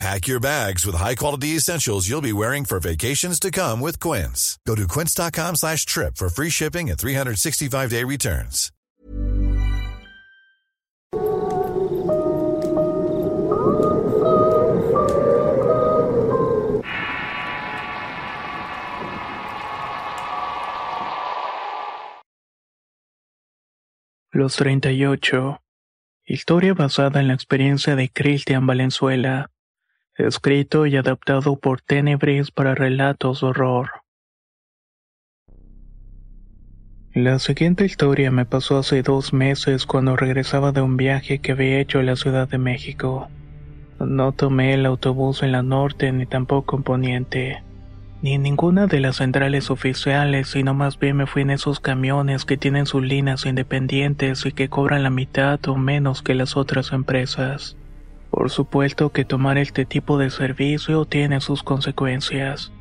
Pack your bags with high-quality essentials you'll be wearing for vacations to come with Quince. Go to quince.com slash trip for free shipping and 365-day returns. Los 38. Historia basada en la experiencia de Cristian Valenzuela. Escrito y adaptado por Tenebris para relatos de horror. La siguiente historia me pasó hace dos meses cuando regresaba de un viaje que había hecho a la Ciudad de México. No tomé el autobús en la norte ni tampoco en poniente, ni en ninguna de las centrales oficiales, sino más bien me fui en esos camiones que tienen sus líneas independientes y que cobran la mitad o menos que las otras empresas. Por supuesto que tomar este tipo de servicio tiene sus consecuencias.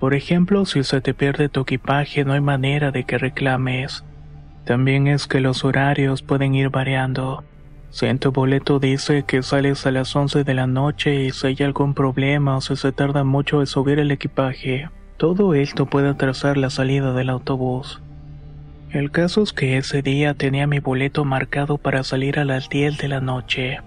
Por ejemplo, si se te pierde tu equipaje no hay manera de que reclames. También es que los horarios pueden ir variando. Si en tu boleto dice que sales a las 11 de la noche y si hay algún problema o si se tarda mucho en subir el equipaje, todo esto puede atrasar la salida del autobús. El caso es que ese día tenía mi boleto marcado para salir a las 10 de la noche.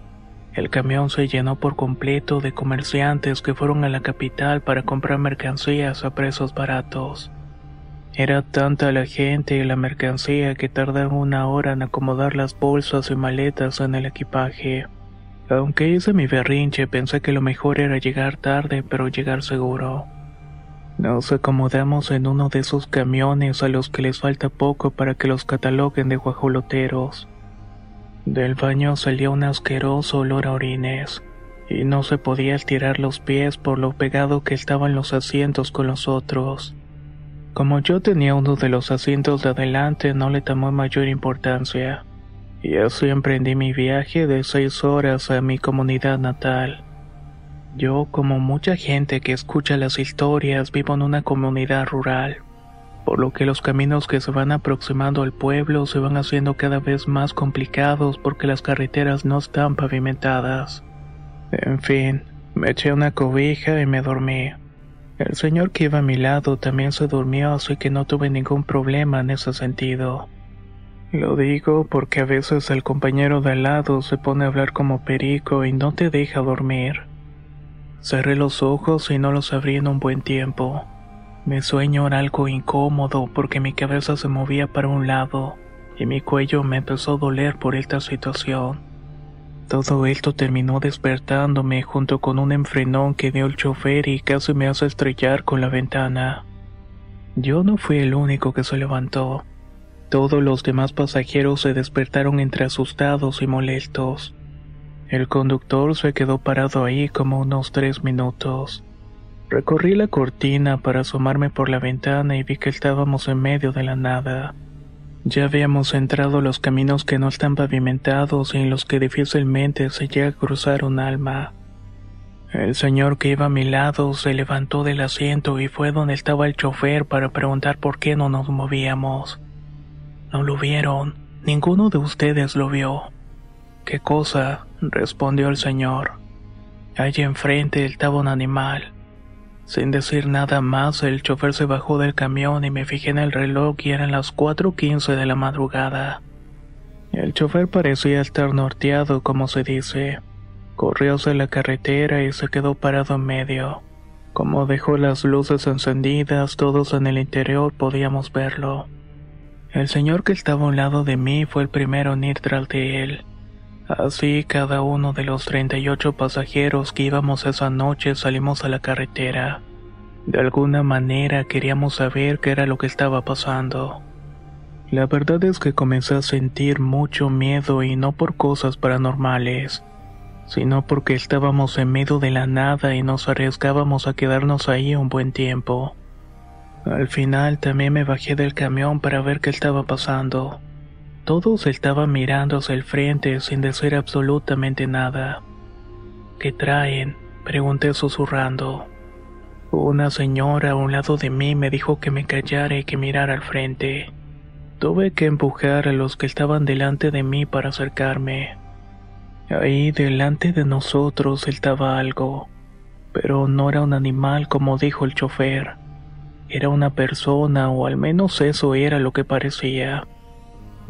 El camión se llenó por completo de comerciantes que fueron a la capital para comprar mercancías a precios baratos. Era tanta la gente y la mercancía que tardaron una hora en acomodar las bolsas y maletas en el equipaje. Aunque hice mi berrinche, pensé que lo mejor era llegar tarde, pero llegar seguro. Nos acomodamos en uno de esos camiones a los que les falta poco para que los cataloguen de guajoloteros. Del baño salía un asqueroso olor a orines, y no se podía estirar los pies por lo pegado que estaban los asientos con los otros. Como yo tenía uno de los asientos de adelante, no le tomó mayor importancia, y así emprendí mi viaje de seis horas a mi comunidad natal. Yo, como mucha gente que escucha las historias, vivo en una comunidad rural por lo que los caminos que se van aproximando al pueblo se van haciendo cada vez más complicados porque las carreteras no están pavimentadas. En fin, me eché una cobija y me dormí. El señor que iba a mi lado también se durmió, así que no tuve ningún problema en ese sentido. Lo digo porque a veces el compañero de al lado se pone a hablar como perico y no te deja dormir. Cerré los ojos y no los abrí en un buen tiempo. Mi sueño era algo incómodo porque mi cabeza se movía para un lado y mi cuello me empezó a doler por esta situación. Todo esto terminó despertándome junto con un enfrenón que dio el chofer y casi me hace estrellar con la ventana. Yo no fui el único que se levantó. Todos los demás pasajeros se despertaron entre asustados y molestos. El conductor se quedó parado ahí como unos tres minutos. Recorrí la cortina para asomarme por la ventana y vi que estábamos en medio de la nada. Ya habíamos entrado los caminos que no están pavimentados y en los que difícilmente se llega a cruzar un alma. El señor que iba a mi lado se levantó del asiento y fue donde estaba el chofer para preguntar por qué no nos movíamos. No lo vieron, ninguno de ustedes lo vio. ¿Qué cosa? respondió el señor. Allí enfrente estaba un animal. Sin decir nada más, el chofer se bajó del camión y me fijé en el reloj y eran las 4.15 de la madrugada. El chofer parecía estar norteado, como se dice. Corrió hacia la carretera y se quedó parado en medio. Como dejó las luces encendidas, todos en el interior podíamos verlo. El señor que estaba a un lado de mí fue el primero en ir tras de él. Así cada uno de los 38 pasajeros que íbamos esa noche salimos a la carretera. De alguna manera queríamos saber qué era lo que estaba pasando. La verdad es que comencé a sentir mucho miedo y no por cosas paranormales, sino porque estábamos en medio de la nada y nos arriesgábamos a quedarnos ahí un buen tiempo. Al final también me bajé del camión para ver qué estaba pasando. Todos estaban mirando hacia el frente sin decir absolutamente nada. ¿Qué traen? Pregunté susurrando. Una señora a un lado de mí me dijo que me callara y que mirara al frente. Tuve que empujar a los que estaban delante de mí para acercarme. Ahí delante de nosotros estaba algo, pero no era un animal como dijo el chofer. Era una persona o al menos eso era lo que parecía.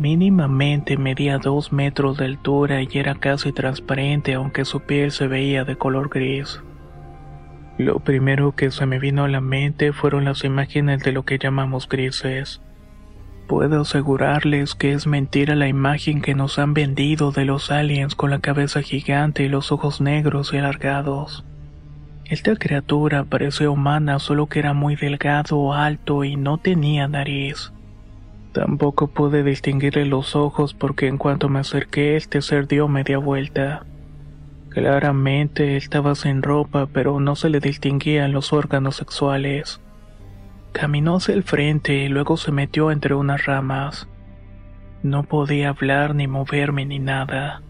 Mínimamente medía dos metros de altura y era casi transparente aunque su piel se veía de color gris. Lo primero que se me vino a la mente fueron las imágenes de lo que llamamos grises. Puedo asegurarles que es mentira la imagen que nos han vendido de los aliens con la cabeza gigante y los ojos negros y alargados. Esta criatura parecía humana solo que era muy delgado, alto y no tenía nariz. Tampoco pude distinguirle los ojos porque en cuanto me acerqué este ser dio media vuelta. Claramente estaba sin ropa pero no se le distinguían los órganos sexuales. Caminó hacia el frente y luego se metió entre unas ramas. No podía hablar ni moverme ni nada.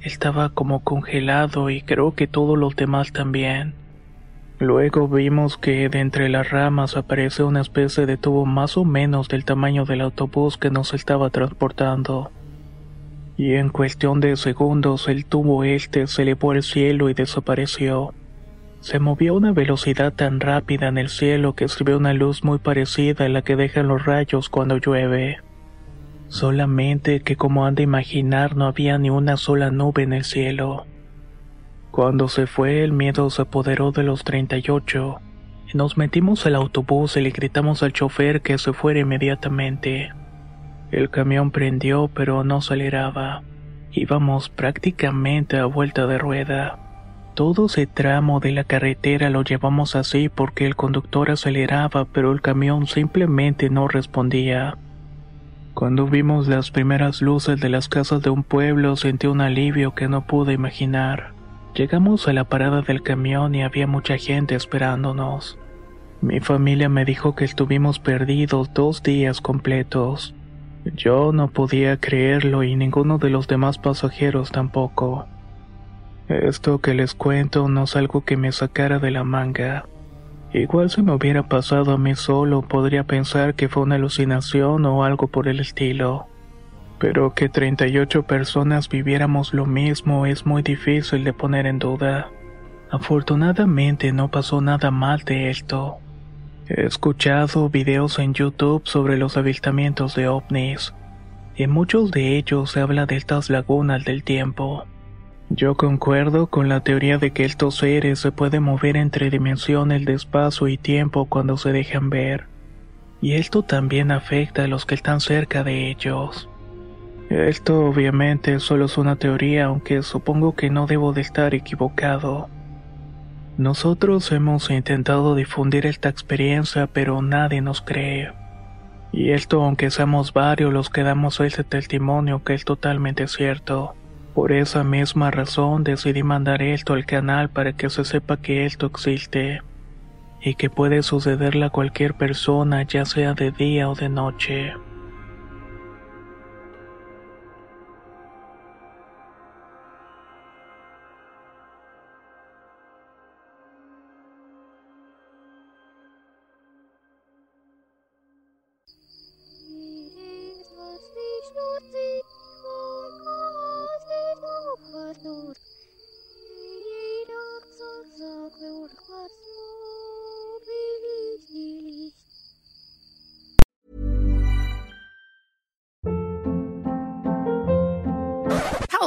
Estaba como congelado y creo que todos los demás también. Luego vimos que de entre las ramas aparece una especie de tubo más o menos del tamaño del autobús que nos estaba transportando. Y en cuestión de segundos el tubo este se elevó al cielo y desapareció. Se movió a una velocidad tan rápida en el cielo que escribió una luz muy parecida a la que dejan los rayos cuando llueve. Solamente que como han de imaginar no había ni una sola nube en el cielo. Cuando se fue, el miedo se apoderó de los 38. Y nos metimos al autobús y le gritamos al chofer que se fuera inmediatamente. El camión prendió, pero no aceleraba. Íbamos prácticamente a vuelta de rueda. Todo ese tramo de la carretera lo llevamos así porque el conductor aceleraba, pero el camión simplemente no respondía. Cuando vimos las primeras luces de las casas de un pueblo sentí un alivio que no pude imaginar. Llegamos a la parada del camión y había mucha gente esperándonos. Mi familia me dijo que estuvimos perdidos dos días completos. Yo no podía creerlo y ninguno de los demás pasajeros tampoco. Esto que les cuento no es algo que me sacara de la manga. Igual si me hubiera pasado a mí solo podría pensar que fue una alucinación o algo por el estilo. Pero que 38 personas viviéramos lo mismo es muy difícil de poner en duda. Afortunadamente no pasó nada mal de esto. He escuchado videos en YouTube sobre los avistamientos de ovnis. En muchos de ellos se habla de estas lagunas del tiempo. Yo concuerdo con la teoría de que estos seres se pueden mover entre dimensiones de espacio y tiempo cuando se dejan ver. Y esto también afecta a los que están cerca de ellos. Esto obviamente solo es una teoría, aunque supongo que no debo de estar equivocado. Nosotros hemos intentado difundir esta experiencia, pero nadie nos cree. Y esto aunque seamos varios los que damos ese testimonio que es totalmente cierto. Por esa misma razón decidí mandar esto al canal para que se sepa que esto existe y que puede sucederle a cualquier persona ya sea de día o de noche.